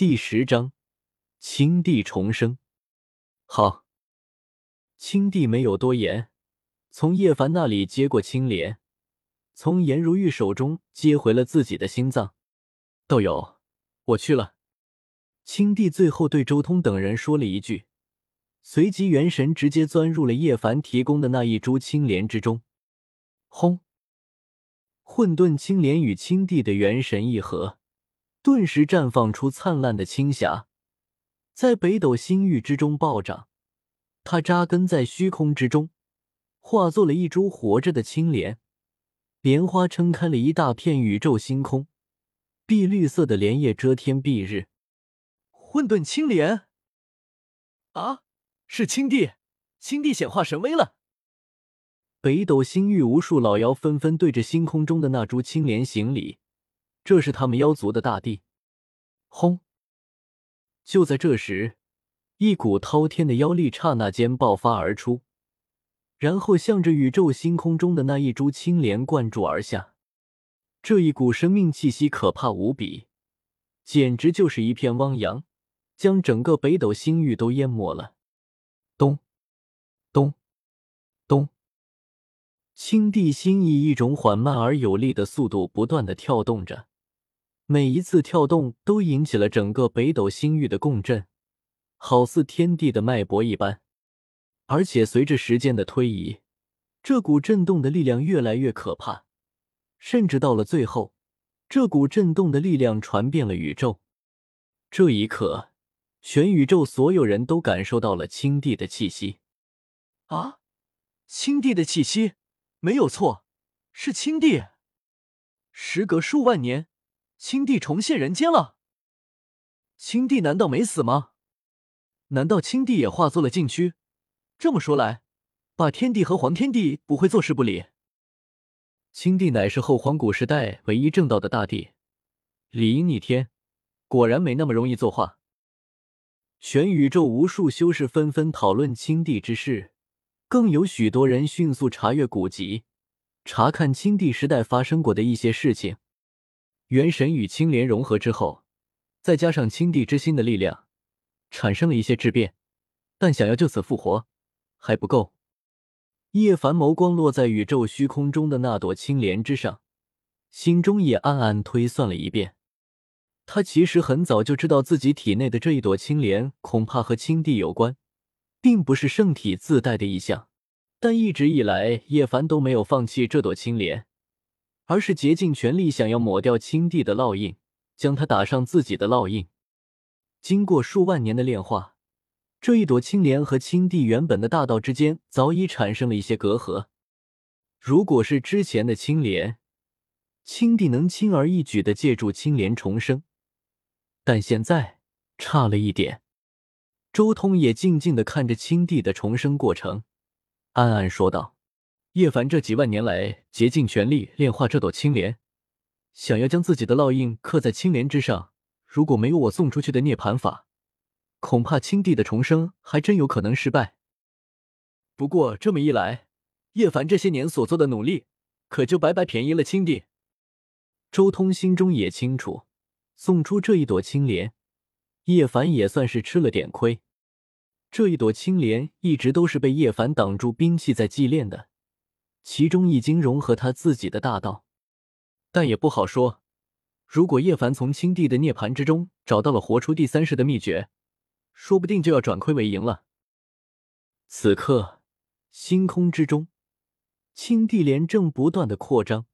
第十章，青帝重生。好，青帝没有多言，从叶凡那里接过青莲，从颜如玉手中接回了自己的心脏。道友，我去了。青帝最后对周通等人说了一句，随即元神直接钻入了叶凡提供的那一株青莲之中。轰！混沌青莲与青帝的元神一合。顿时绽放出灿烂的青霞，在北斗星域之中暴涨。它扎根在虚空之中，化作了一株活着的青莲，莲花撑开了一大片宇宙星空，碧绿色的莲叶遮天蔽日。混沌青莲啊，是青帝！青帝显化神威了！北斗星域无数老妖纷纷对着星空中的那株青莲行礼。这是他们妖族的大地。轰！就在这时，一股滔天的妖力刹那间爆发而出，然后向着宇宙星空中的那一株青莲灌注而下。这一股生命气息可怕无比，简直就是一片汪洋，将整个北斗星域都淹没了。咚咚咚！青帝心以一种缓慢而有力的速度不断的跳动着。每一次跳动都引起了整个北斗星域的共振，好似天地的脉搏一般。而且随着时间的推移，这股震动的力量越来越可怕，甚至到了最后，这股震动的力量传遍了宇宙。这一刻，全宇宙所有人都感受到了青帝的气息。啊，青帝的气息，没有错，是青帝。时隔数万年。青帝重现人间了。青帝难道没死吗？难道青帝也化作了禁区？这么说来，霸天帝和黄天帝不会坐视不理。青帝乃是后黄古时代唯一正道的大帝，理应逆天，果然没那么容易作画。全宇宙无数修士纷纷讨论青帝之事，更有许多人迅速查阅古籍，查看青帝时代发生过的一些事情。元神与青莲融合之后，再加上青帝之心的力量，产生了一些质变，但想要就此复活还不够。叶凡眸光落在宇宙虚空中的那朵青莲之上，心中也暗暗推算了一遍。他其实很早就知道自己体内的这一朵青莲恐怕和青帝有关，并不是圣体自带的意象，但一直以来叶凡都没有放弃这朵青莲。而是竭尽全力想要抹掉青帝的烙印，将他打上自己的烙印。经过数万年的炼化，这一朵青莲和青帝原本的大道之间早已产生了一些隔阂。如果是之前的青莲，青帝能轻而易举的借助青莲重生，但现在差了一点。周通也静静的看着青帝的重生过程，暗暗说道。叶凡这几万年来竭尽全力炼化这朵青莲，想要将自己的烙印刻在青莲之上。如果没有我送出去的涅槃法，恐怕青帝的重生还真有可能失败。不过这么一来，叶凡这些年所做的努力可就白白便宜了青帝。周通心中也清楚，送出这一朵青莲，叶凡也算是吃了点亏。这一朵青莲一直都是被叶凡挡住兵器在祭炼的。其中已经融合他自己的大道，但也不好说。如果叶凡从青帝的涅槃之中找到了活出第三世的秘诀，说不定就要转亏为盈了。此刻，星空之中，青帝莲正不断的扩张，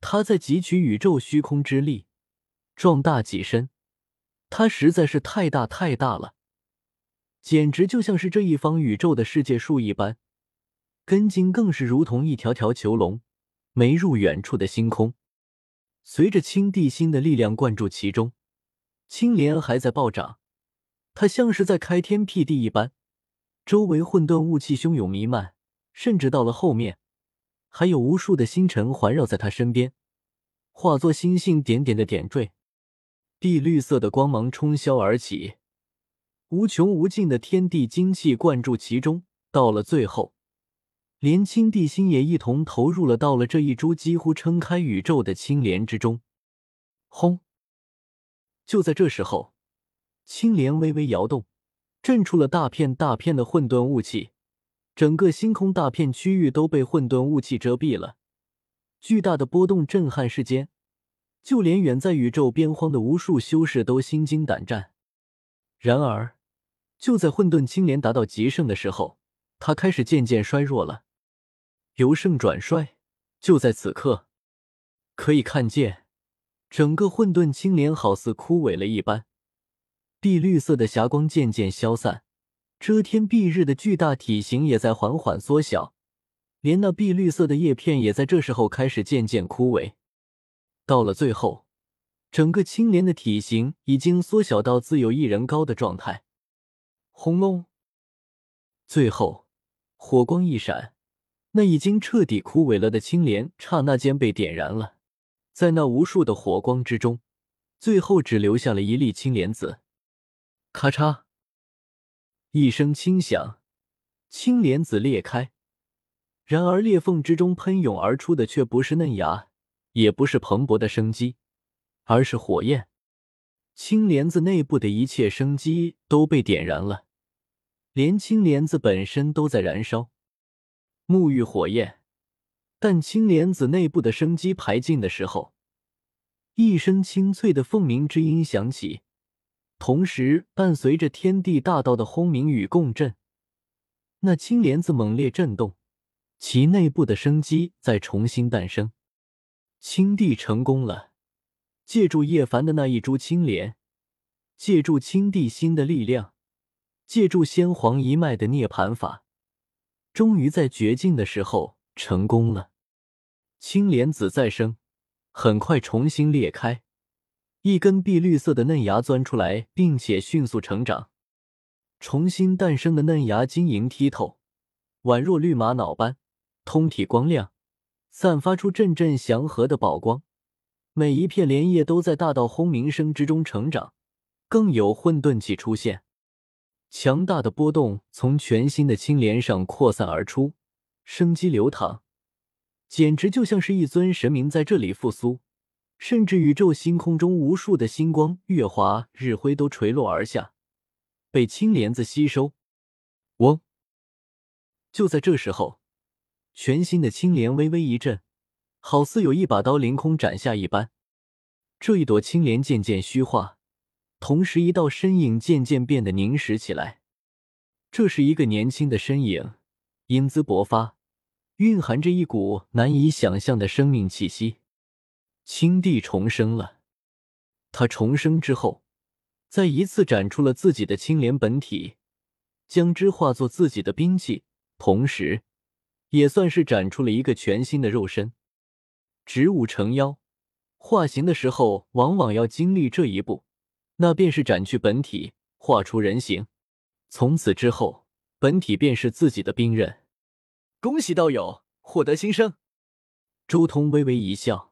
他在汲取宇宙虚空之力，壮大己身。他实在是太大太大了，简直就像是这一方宇宙的世界树一般。根茎更是如同一条条囚笼，没入远处的星空。随着青帝心的力量灌注其中，青莲还在暴涨。它像是在开天辟地一般，周围混沌雾气汹涌弥漫，甚至到了后面，还有无数的星辰环绕在它身边，化作星星点点的点缀。碧绿色的光芒冲霄而起，无穷无尽的天地精气灌注其中。到了最后。连青帝心也一同投入了到了这一株几乎撑开宇宙的青莲之中。轰！就在这时候，青莲微微摇动，震出了大片大片的混沌雾气，整个星空大片区域都被混沌雾气遮蔽了。巨大的波动震撼世间，就连远在宇宙边荒的无数修士都心惊胆战。然而，就在混沌青莲达到极盛的时候，它开始渐渐衰弱了，由盛转衰。就在此刻，可以看见，整个混沌青莲好似枯萎了一般，碧绿色的霞光渐渐消散，遮天蔽日的巨大体型也在缓缓缩小。连那碧绿色的叶片也在这时候开始渐渐枯萎，到了最后，整个青莲的体型已经缩小到自有一人高的状态。轰隆！最后，火光一闪，那已经彻底枯萎了的青莲刹那间被点燃了。在那无数的火光之中，最后只留下了一粒青莲子。咔嚓！一声轻响，青莲子裂开。然而，裂缝之中喷涌而出的却不是嫩芽，也不是蓬勃的生机，而是火焰。青莲子内部的一切生机都被点燃了，连青莲子本身都在燃烧，沐浴火焰。但青莲子内部的生机排尽的时候，一声清脆的凤鸣之音响起，同时伴随着天地大道的轰鸣与共振，那青莲子猛烈震动。其内部的生机在重新诞生，青帝成功了。借助叶凡的那一株青莲，借助青帝心的力量，借助先皇一脉的涅槃法，终于在绝境的时候成功了。青莲子再生，很快重新裂开，一根碧绿色的嫩芽钻出来，并且迅速成长。重新诞生的嫩芽晶莹剔透，宛若绿玛瑙般。通体光亮，散发出阵阵祥和的宝光。每一片莲叶都在大道轰鸣声之中成长，更有混沌气出现。强大的波动从全新的青莲上扩散而出，生机流淌，简直就像是一尊神明在这里复苏。甚至宇宙星空中无数的星光、月华、日辉都垂落而下，被青莲子吸收。嗡！就在这时候。全新的青莲微微一震，好似有一把刀凌空斩下一般。这一朵青莲渐渐虚化，同时一道身影渐渐变得凝实起来。这是一个年轻的身影，英姿勃发，蕴含着一股难以想象的生命气息。青帝重生了，他重生之后，再一次展出了自己的青莲本体，将之化作自己的兵器，同时。也算是展出了一个全新的肉身。植物成妖，化形的时候往往要经历这一步，那便是斩去本体，化出人形。从此之后，本体便是自己的兵刃。恭喜道友获得新生。周通微微一笑。